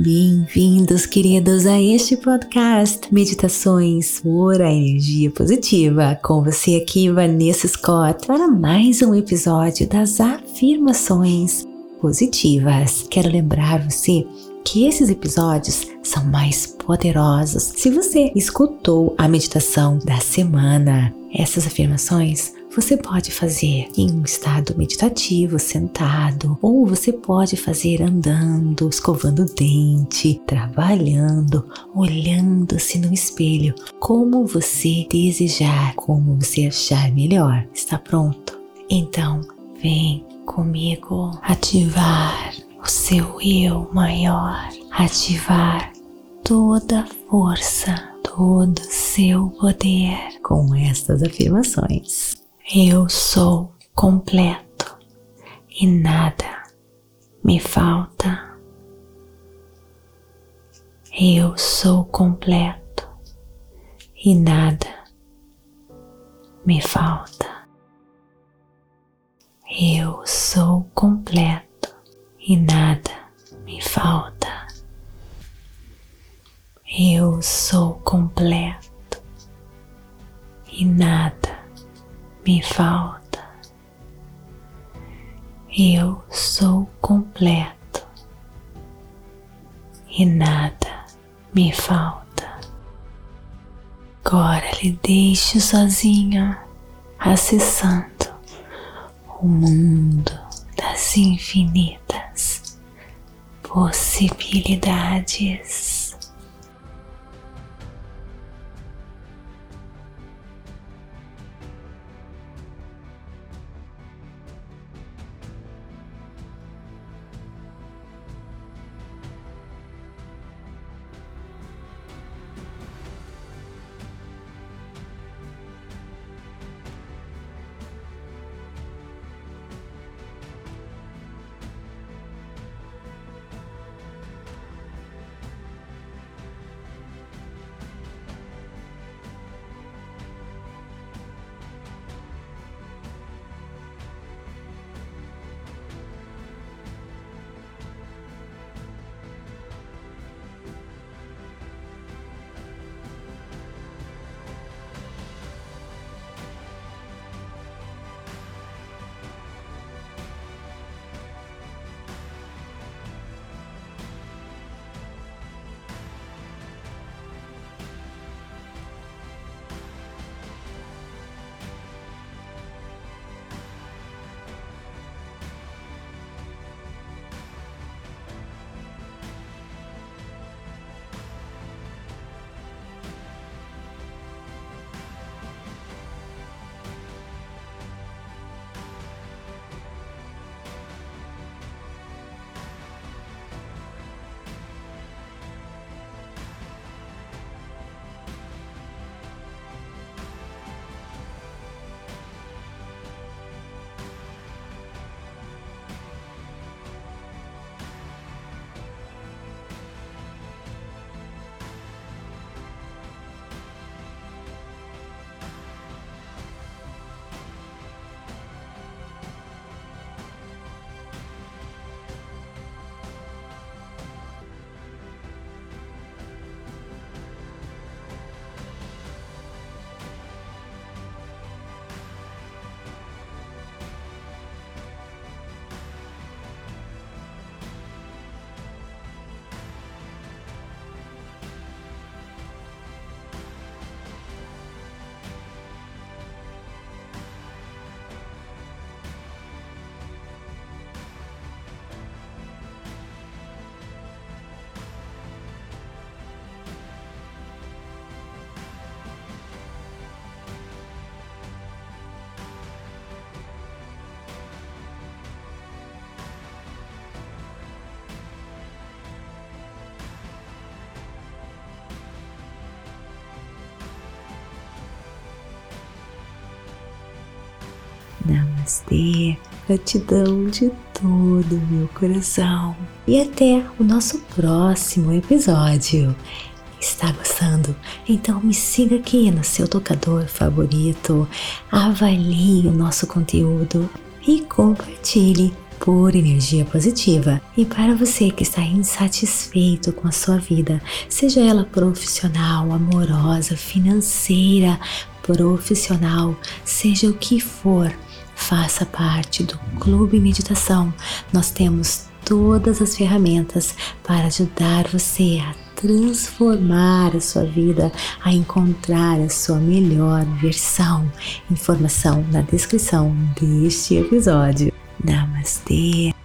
Bem-vindos, queridos, a este podcast Meditações por a Energia Positiva. Com você aqui, Vanessa Scott, para mais um episódio das afirmações positivas. Quero lembrar você que esses episódios são mais poderosos se você escutou a meditação da semana. Essas afirmações você pode fazer em um estado meditativo, sentado, ou você pode fazer andando, escovando o dente, trabalhando, olhando-se no espelho, como você desejar, como você achar melhor. Está pronto? Então, vem comigo ativar o seu eu maior, ativar toda a força, todo o seu poder com estas afirmações. Eu sou completo e nada me falta. Eu sou completo e nada me falta. Eu sou completo e nada me falta. Eu sou completo e nada me falta. Eu sou completo e nada me falta. Agora lhe deixo sozinha, acessando o mundo das infinitas possibilidades. Namastê, gratidão de todo o meu coração. E até o nosso próximo episódio. Está gostando? Então me siga aqui no seu tocador favorito, avalie o nosso conteúdo e compartilhe por energia positiva. E para você que está insatisfeito com a sua vida, seja ela profissional, amorosa, financeira, profissional, seja o que for, faça parte do Clube Meditação. Nós temos todas as ferramentas para ajudar você a transformar a sua vida, a encontrar a sua melhor versão. Informação na descrição deste episódio. Namastê!